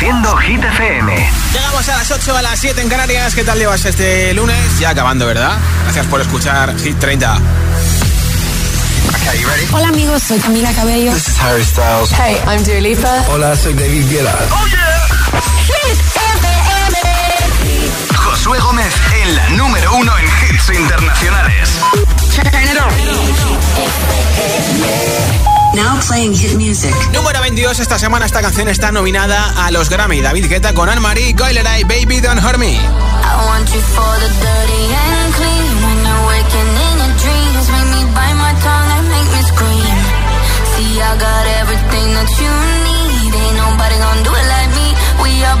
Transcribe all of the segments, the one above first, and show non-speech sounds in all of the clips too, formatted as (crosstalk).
Hit FM. Llegamos a las 8 a las 7 en Canarias. ¿Qué tal llevas este lunes? Ya acabando, ¿verdad? Gracias por escuchar Hit 30. Hola amigos, soy Camila Cabello. This is Harry Styles. Hey, I'm Dua Lipa. Hola, soy David Guetta. Oh yeah. Hit FM. Josué Gómez en la número uno en hits internacionales. Now playing hit music. Número 22, esta semana esta canción está nominada a los Grammy. David Guetta con Anne-Marie Coileray, Baby Don't Hurt Me. I want you for the dirty and clean. When you're waking in your dreams, make me bite my tongue and make me scream. See, I got everything that you need. Ain't nobody gonna do it like me. We are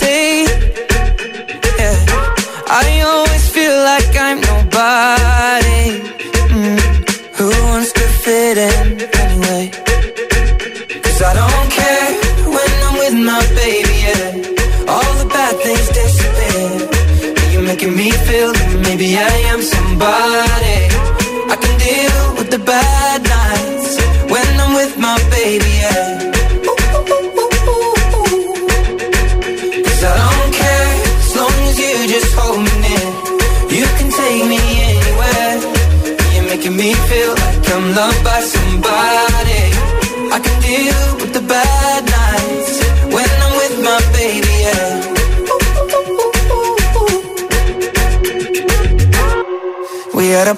say. Yeah, I always feel like I'm nobody. Mm. Who wants to fit in anyway? Cause I don't care when I'm with my baby. Yeah. All the bad things disappear. You're making me feel maybe I am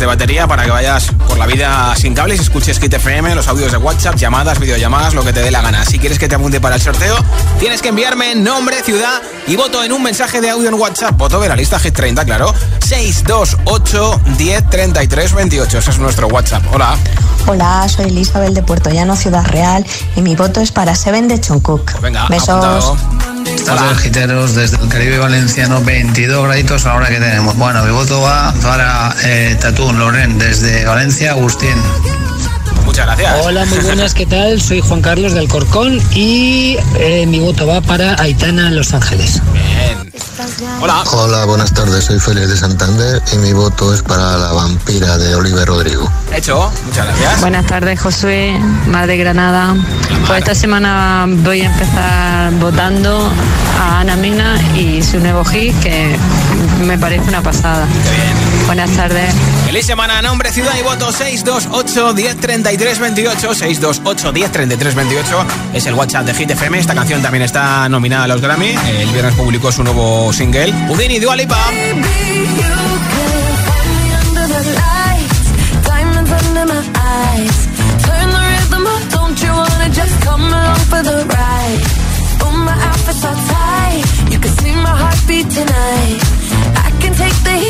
De batería para que vayas por la vida sin cables escuches Kit FM, los audios de WhatsApp, llamadas, videollamadas, lo que te dé la gana. Si quieres que te apunte para el sorteo, tienes que enviarme nombre, ciudad y voto en un mensaje de audio en WhatsApp. Voto de la lista Hit 30, claro. 628 10 33 28. Ese es nuestro WhatsApp. Hola. Hola, soy Elizabeth de Puerto Llano, Ciudad Real, y mi voto es para Seven de Choncook. Pues venga, Besos. Hola, giteros desde el Caribe Valenciano, 22 graditos ahora que tenemos. Bueno, mi voto va para eh, Tatún Loren desde Valencia, Agustín. Muchas gracias. Hola, muy buenas, ¿qué tal? Soy Juan Carlos del Corcón y eh, mi voto va para Aitana en Los Ángeles. Bien. Hola. Hola, buenas tardes. Soy Félix de Santander y mi voto es para la vampira de Oliver Rodrigo. Hecho, muchas gracias. Buenas tardes, Josué, Mar de Granada. Pues esta semana voy a empezar votando a Ana Mina y su nuevo hit, que me parece una pasada. Buenas tardes. Feliz semana, nombre, ciudad y voto 628 103328 628 103328 es el WhatsApp de Hit FM. Esta canción también está nominada a los Grammy. Eh, el viernes publicó su nuevo single, Udini Dua Lipa. Take the heat.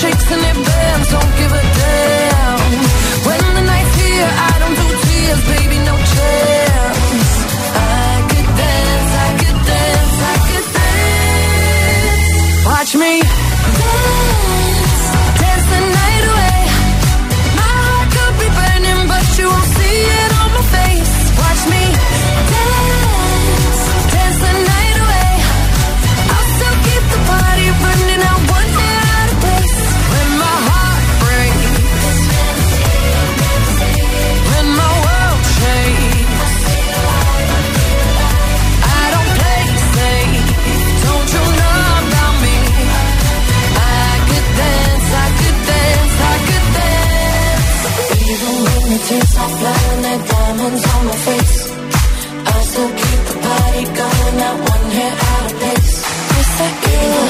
Chicks and it on my face. I still keep the party going, one. Yes, I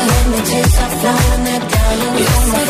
when the tears are flowing, that down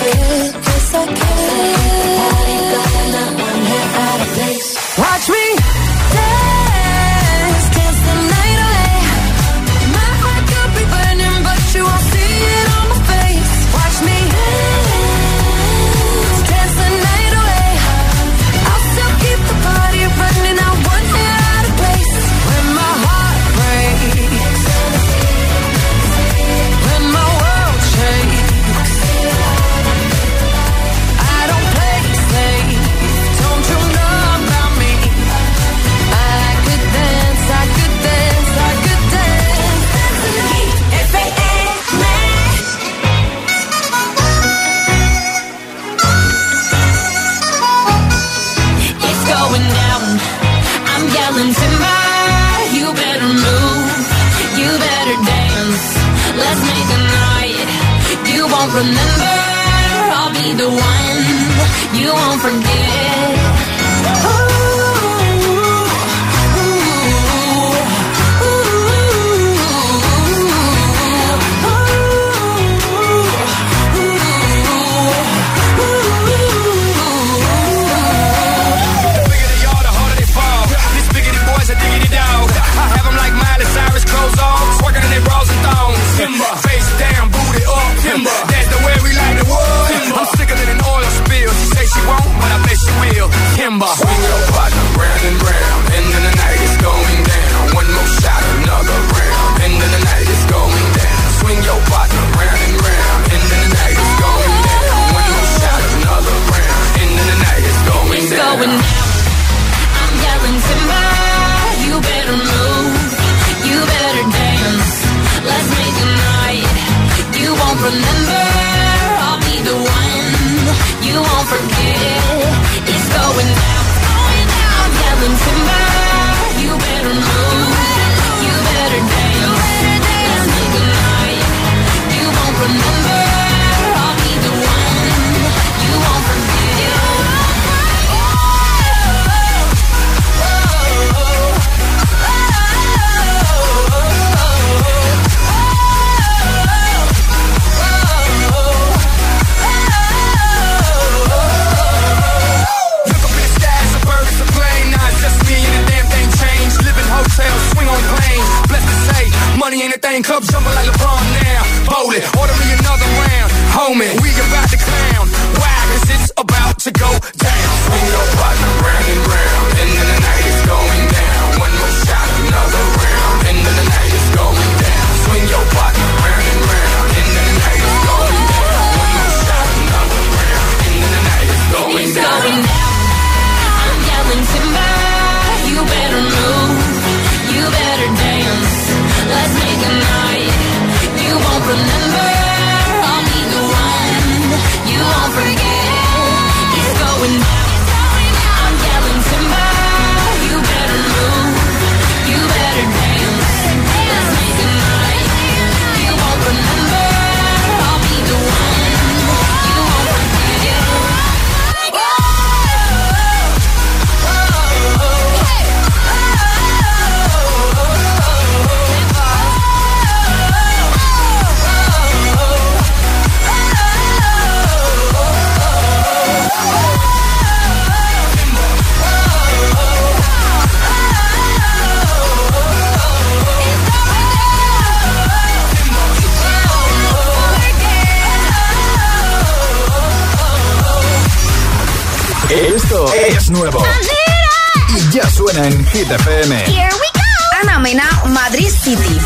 Hit FM. Here we go. Ana Mena, Madrid City.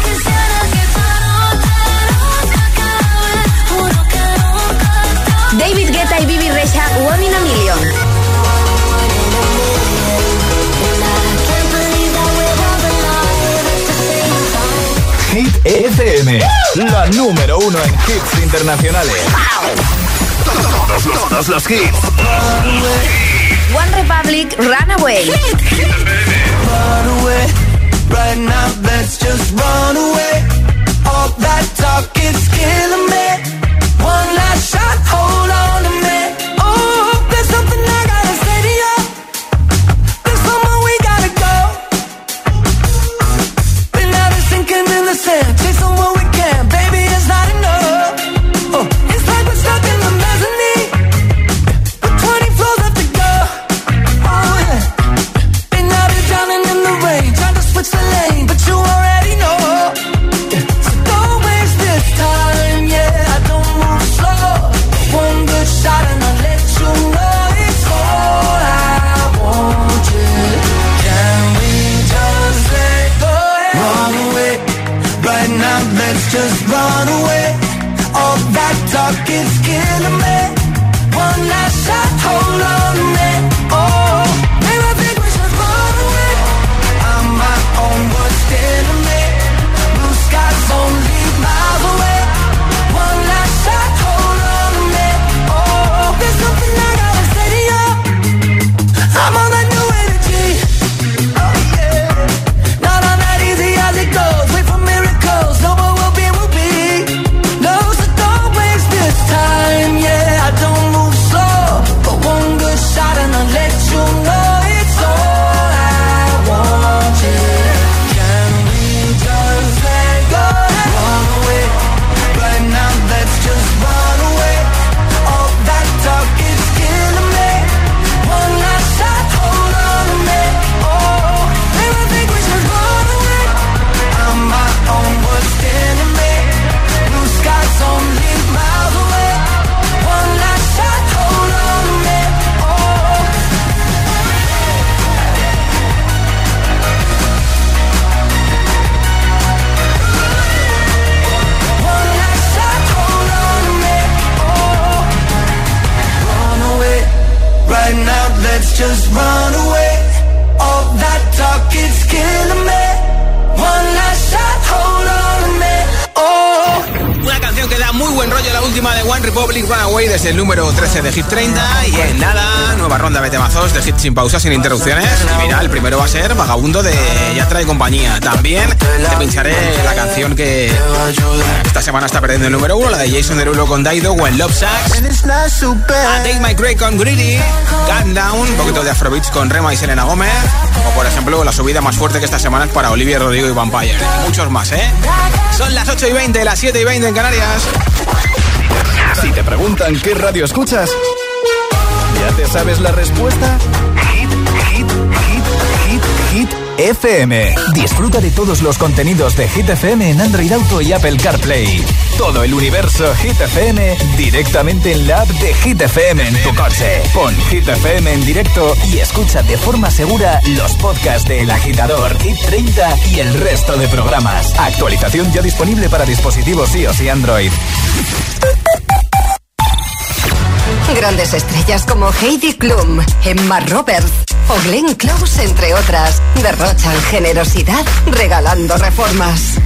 David Guetta y Bibi Recha, One in a Million. Hit FM, la número uno en hits internacionales. Todos, los, todos los hits. One Republic Runaway. Hit, hit. run away. Right now, let's just run away. All that talk is killing me sin pausas, sin interrupciones. Y mira, el primero va a ser Vagabundo de Yatra y compañía. También te pincharé la canción que esta semana está perdiendo el número uno, la de Jason Derulo con Daido, When Love Sucks. A Take My Cray con Greedy, Gun Down, un poquito de Afrobeats con Rema y Selena Gómez. O por ejemplo, la subida más fuerte que esta semana es para Olivia Rodrigo y Vampire. Muchos más, ¿eh? Son las 8 y 20, las 7 y 20 en Canarias. Si te preguntan qué radio escuchas, ¿ya te sabes la respuesta? FM. Disfruta de todos los contenidos de Hit FM en Android Auto y Apple CarPlay. Todo el universo Hit FM directamente en la app de Hit FM en tu coche. Pon Hit FM en directo y escucha de forma segura los podcasts de El Agitador, Hit 30 y el resto de programas. Actualización ya disponible para dispositivos iOS y Android. Grandes estrellas como Heidi Klum, Emma Roberts o Glenn Close, entre otras, derrochan generosidad regalando reformas.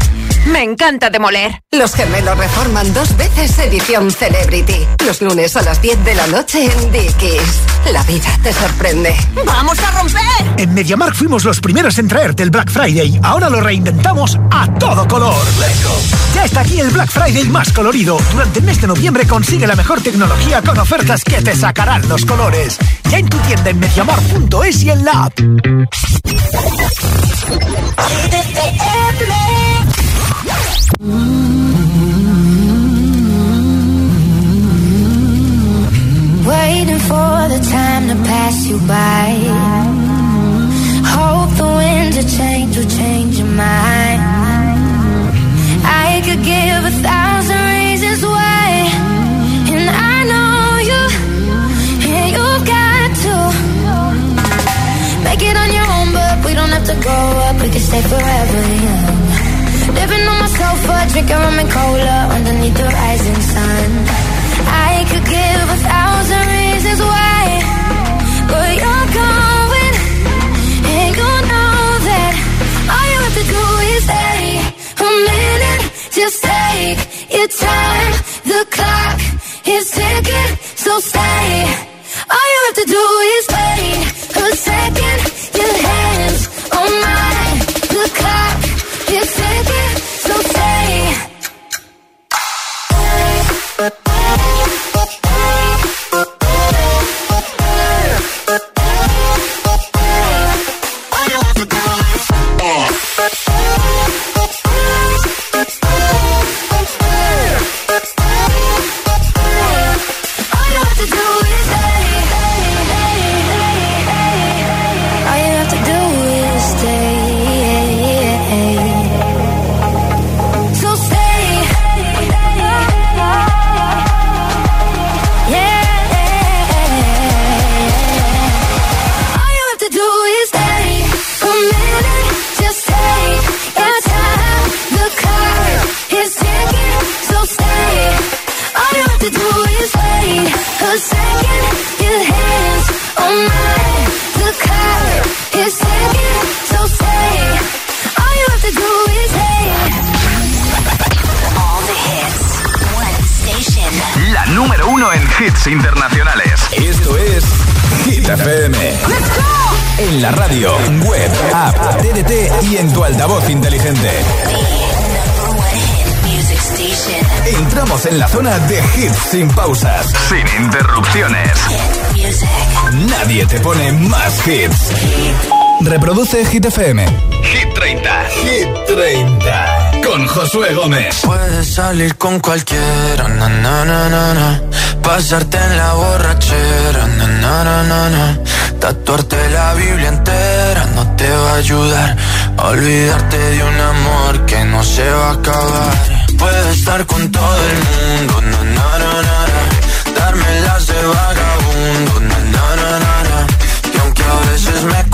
Me encanta demoler. Los gemelos reforman dos veces edición Celebrity. Los lunes a las 10 de la noche en Dickies. La vida te sorprende. ¡Vamos a romper! En MediaMark fuimos los primeros en traerte el Black Friday. Ahora lo reinventamos a todo color. Ya está aquí el Black Friday más colorido. Durante el mes de noviembre consigue la mejor tecnología con ofertas que te sacarán los colores. Ya en tu tienda en MediaMark.es y en la app. Waiting for the time to pass you by. Hope the winds of change will change your mind. I could give a thousand reasons why, and I know you, and you've got to make it on your own. But we don't have to grow up; we can stay forever young. Living on my sofa, drinking rum and cola underneath the rising sun. I could give a thousand reasons why, but you're going, and you know that all you have to do is stay a minute. Just take your time. The clock is ticking, so stay. All you have to do is wait a second. Your hands on mine. Hit FM. Hit 30. Hit 30. Con Josué Gómez. Puedes salir con cualquiera, na, na, na, na, na. pasarte en la borrachera, na, na, na, na, na. tatuarte la Biblia entera no te va a ayudar a olvidarte de un amor que no se va a acabar. Puedes estar con todo el mundo, na, na, na, na, na. darme las de vagabundo, na, na, na, na, na. y aunque a veces me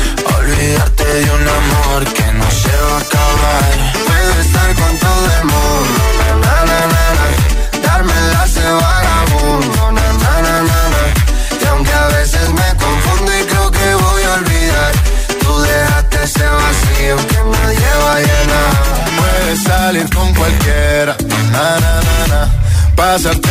Olvidarte de un amor que no se va a acabar. Puedo estar con todo el mundo, na, na, na. Darme la de vagabundo. Y aunque a veces me confundo y creo que voy a olvidar, tú dejaste ese vacío que nadie va a llenar. Puedes salir con cualquiera. Pasarte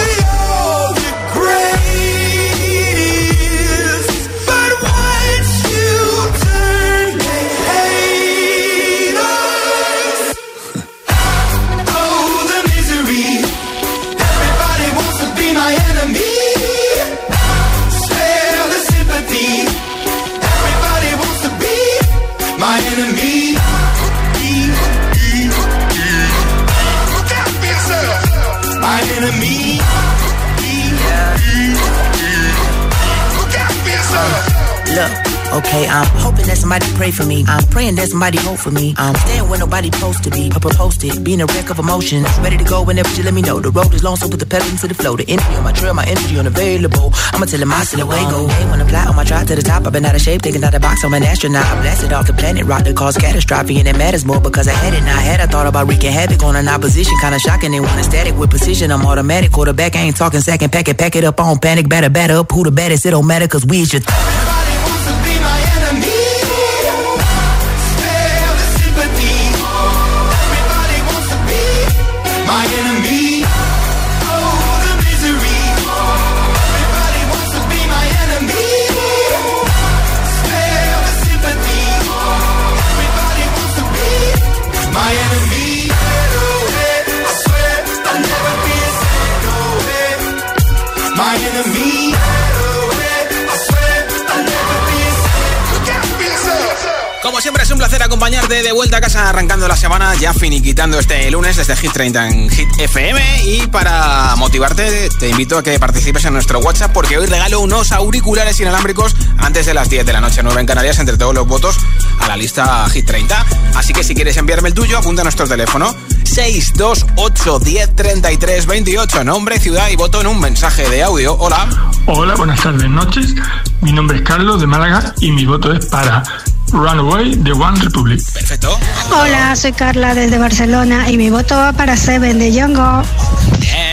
pray for me. I'm praying that somebody hope for me. I'm staying where nobody supposed to be. Up posted, being a wreck of emotions. Ready to go whenever you let me know. The road is long, so put the pedal into the flow. The energy on my trail, my energy unavailable. I'ma tell him I still away go. Hey, when I fly on my drive to the top, I've been out of shape, taking out the box. I'm an astronaut. I blasted off the planet, rock that caused catastrophe, and it matters more because I had it. Now I had I thought about wreaking havoc on an opposition, kinda shocking. They want a static with precision. I'm automatic, quarterback. I ain't talking second, pack it, pack it up on panic, batter, batter up. Who the baddest? It don't matter, cause we is your. Everybody placer acompañarte de vuelta a casa arrancando la semana, ya finiquitando este lunes desde Hit 30 en Hit FM y para motivarte te invito a que participes en nuestro WhatsApp porque hoy regalo unos auriculares inalámbricos antes de las 10 de la noche, 9 en Canarias, entre todos los votos a la lista Hit 30. Así que si quieres enviarme el tuyo, apunta a nuestro teléfono 628 10 33 28, nombre, ciudad y voto en un mensaje de audio. Hola. Hola, buenas tardes, noches. Mi nombre es Carlos de Málaga y mi voto es para Runaway de One Republic. Perfecto. Hola, soy Carla desde Barcelona y mi voto va para Seven de Django. Bien.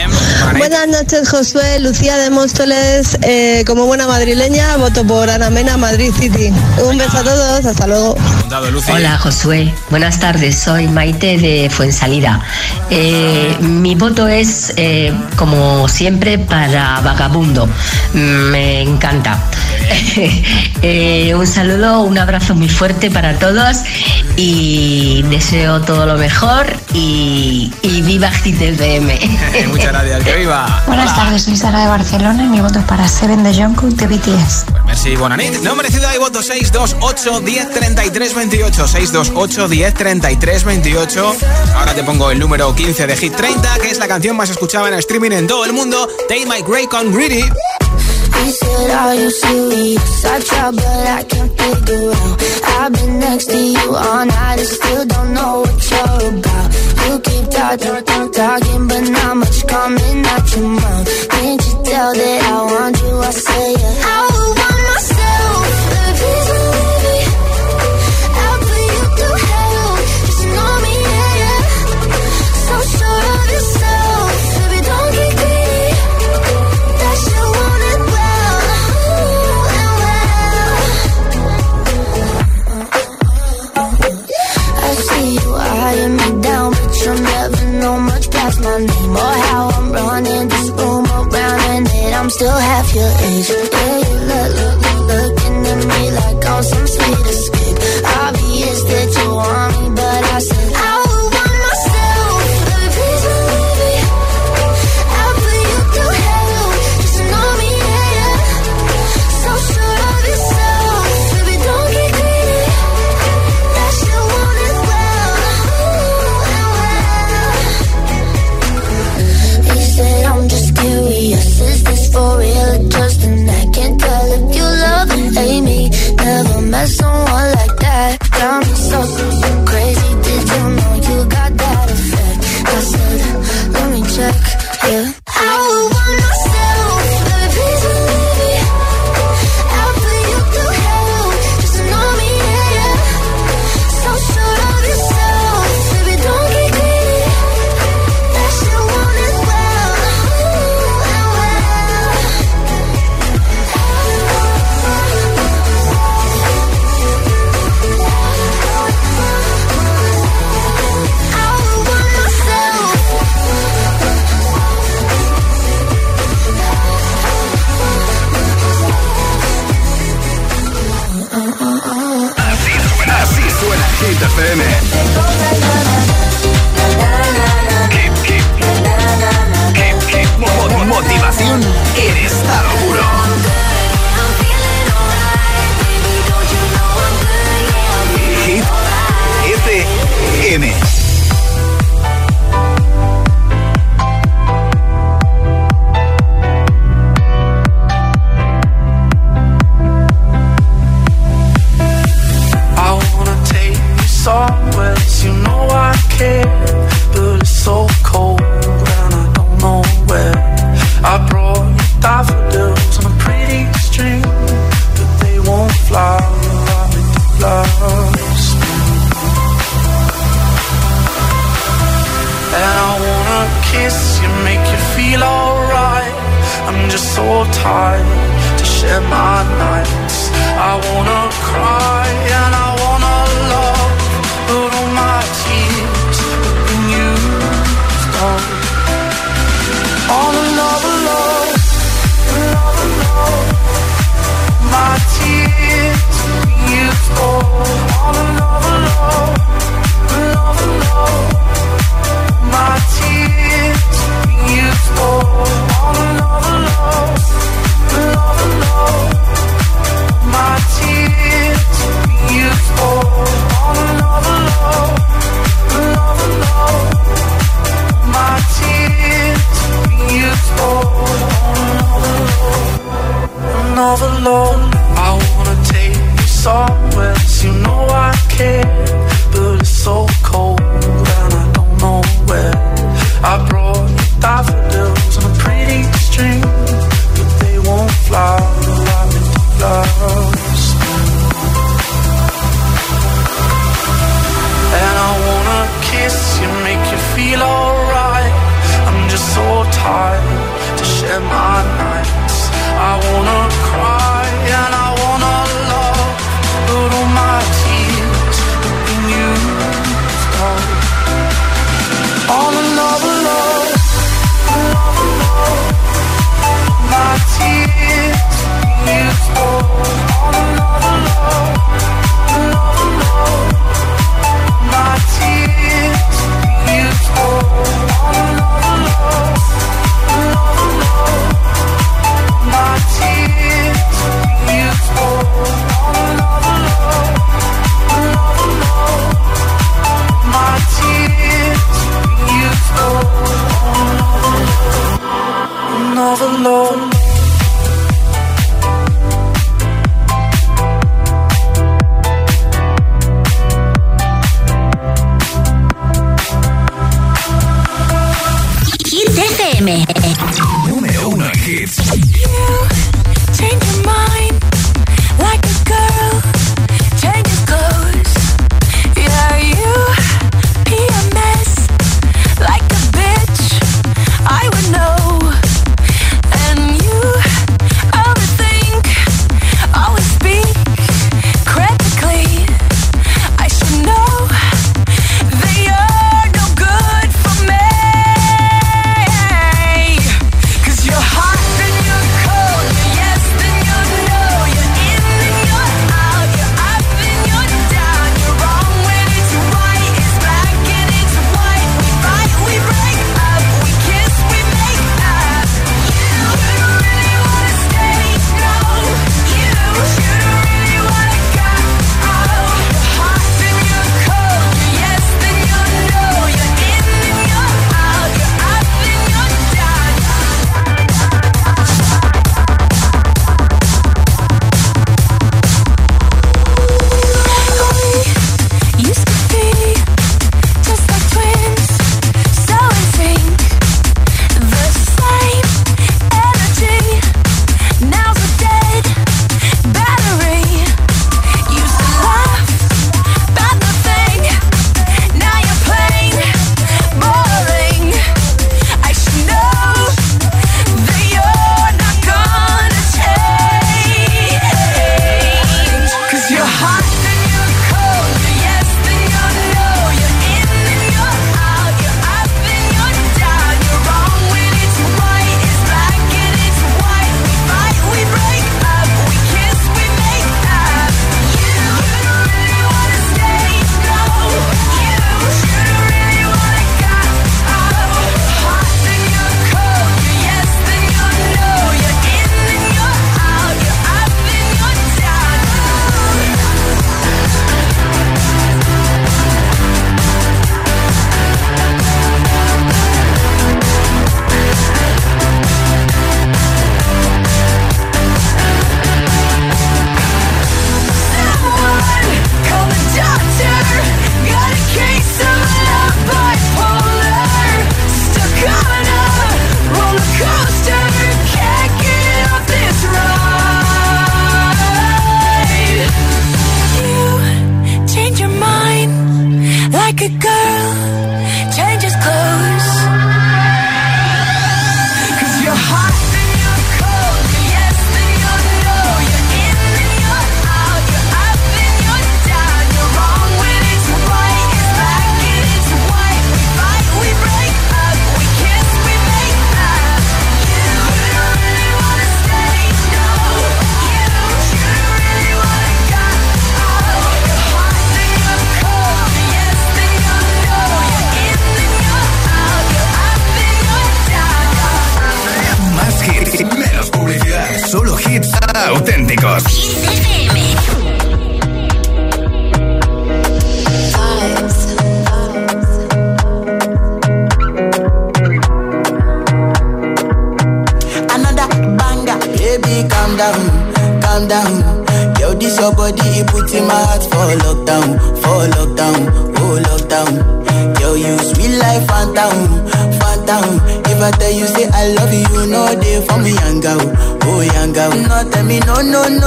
Buenas noches, Josué. Lucía de Móstoles. Eh, como buena madrileña, voto por Ana Mena, Madrid City. Un beso a todos. Hasta luego. Hola Josué, buenas tardes, soy Maite de Fuensalida. Eh, mi voto es, eh, como siempre, para Vagabundo. Me encanta. (laughs) Eh, un saludo, un abrazo muy fuerte para todos y deseo todo lo mejor y, y viva GTFM. (laughs) Muchas gracias, que viva. Buenas tardes, soy Sara de Barcelona y mi voto es para Seven de Jungkook de BTS. Merci, Bonanit. No merecido hay voto 628 10 33 28. 628 10 33 28. Ahora te pongo el número 15 de Hit 30, que es la canción más escuchada en streaming en todo el mundo. Take My Grey con Greedy. He said, Are you serious? I try, but I can't figure out. I've been next to you all night and still don't know what you're about. You keep talking, talking, talking, but not much coming out your mouth. Can't you tell that I want you? I say, yeah. I want myself, my name or how I'm running. This room around, and that I'm still half your age. Yeah, you look, look,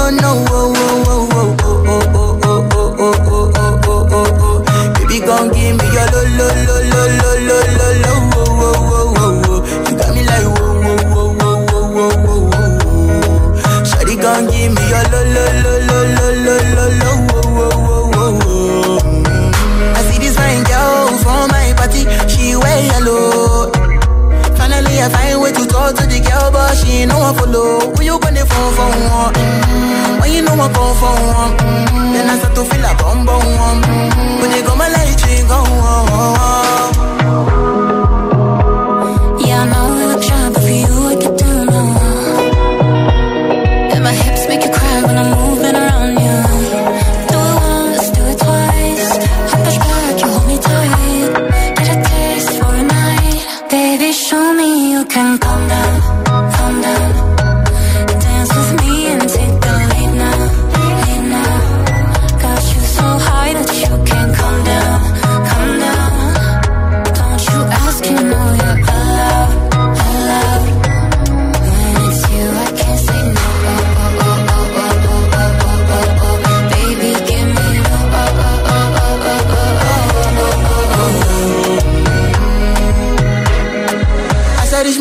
don't know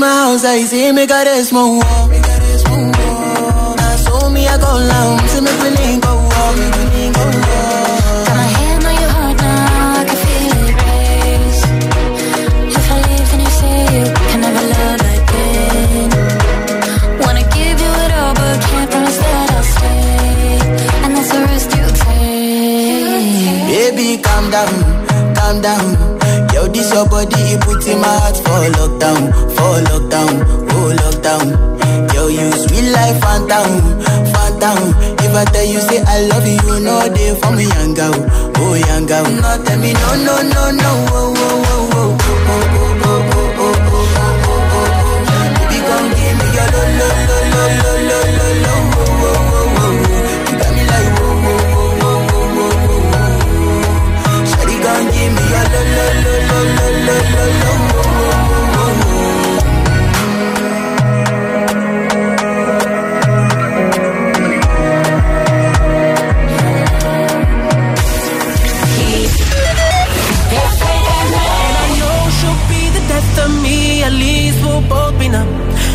my house, I see me got a small wall. My hand on your heart now, I can feel it race. If I live, then you say you can never love like. Wanna give you it all, but can't promise that I'll stay. And that's the risk you take. Baby, calm down, calm down It's your body, it puts in my heart for lockdown, for lockdown, oh lockdown. Yo, you sweet life, phantom, phantom. If I tell you, say I love you, you know for me, young girl, oh young girl. No, tell me no, no, no, no, oh, oh, oh, oh, oh, oh, oh.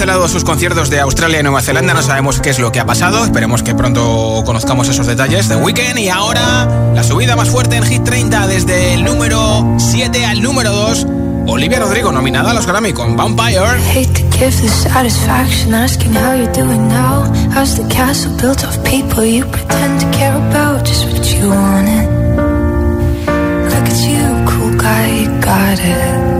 Cancelado sus conciertos de Australia y Nueva Zelanda. No sabemos qué es lo que ha pasado. Esperemos que pronto conozcamos esos detalles de Weekend. Y ahora, la subida más fuerte en Hit 30 desde el número 7 al número 2. Olivia Rodrigo, nominada a los Grammy con Vampire. You pretend to.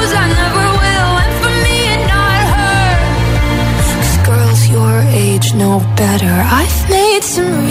age know better. I've made some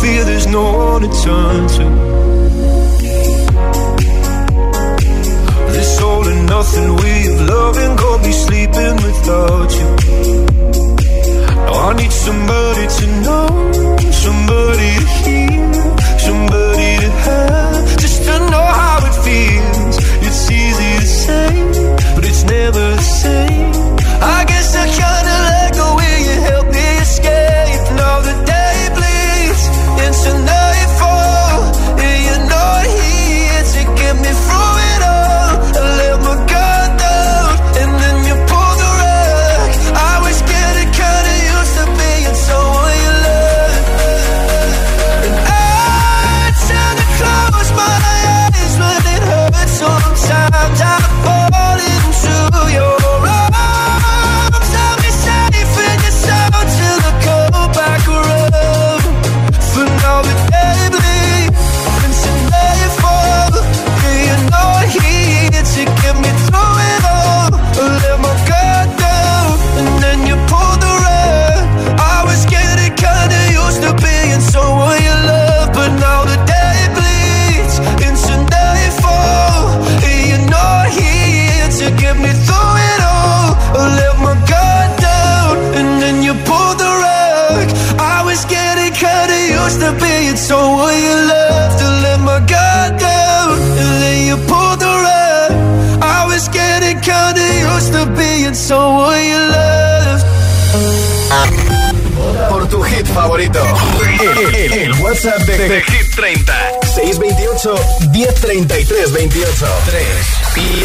feel there's no one to turn to. This all and nothing way of loving got be sleeping without you. Now I need somebody to know, somebody to hear, somebody to have, just to know how it feels. It's easy to say, but it's never the same. I guess I kinda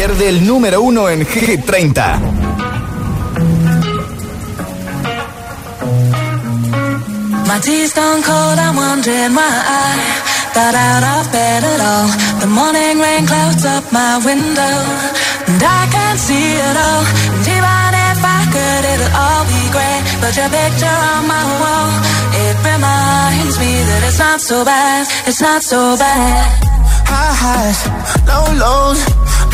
Pierde el número uno en Hit 30. My tea's gone cold, I'm wondering why I got out of bed at all. The morning rain clouds up my window, and I can't see it all. And even if I could, it'll all be great. But your picture on my wall, it reminds me that it's not so bad, it's not so bad. High highs, low lows,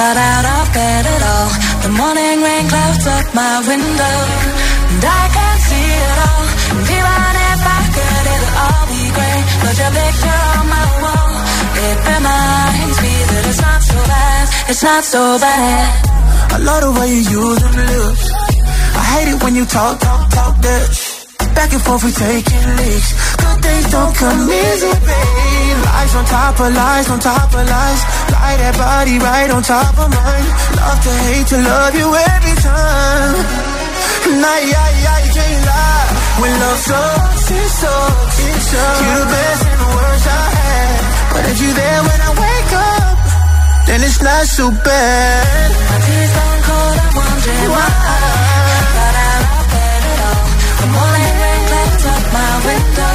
got out of bed at all. The morning rain clouds up my window, and I can't see it all. And even if I could, it'll all be great. But your picture on my wall, it reminds me that it's not so bad, it's not so bad. I love the way you use them lips. I hate it when you talk, talk, talk that Back and forth, we taking leaks. Good things don't come easy, babe. Lies on top of lies, on top of lies. Lie that body right on top of mine. Love to hate to love you every time. Nah, yeah, yeah, you can't lie. When love sucks, it sucks. It sucks. You're the best and the worst I had. But if you there when I wake up, then it's not so bad. My tea's gone cold, I'm wondering why I got out of bed at all. The morning rain clouds up my window,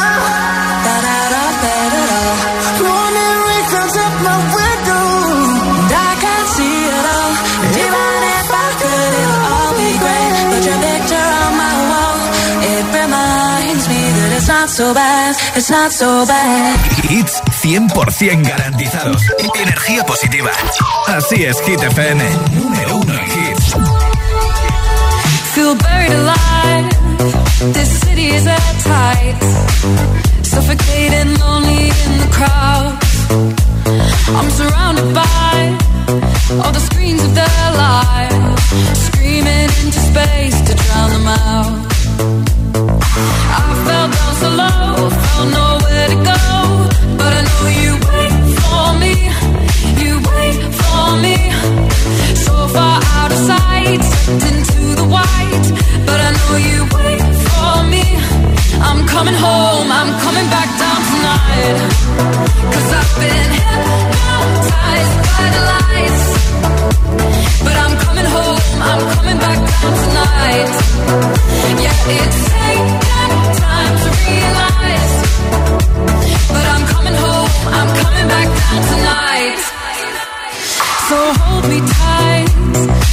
so bad, it's not so bad. Hits 100% garantizados. Energía positiva. Así es, Hit FM. Número uno en hits. Feel buried alive. This city is at tight. Suffocating, lonely in the crowd. I'm surrounded by all the screens of their lives, screaming into space to drown them out. I so low, found nowhere to go, but I know you sight, into the white, but I know you wait for me. I'm coming home, I'm coming back down tonight. Cause I've been hypnotized by the lights. But I'm coming home, I'm coming back down tonight. Yeah, it's taken time to realize. But I'm coming home, I'm coming back down tonight. So hold me tight.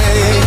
say.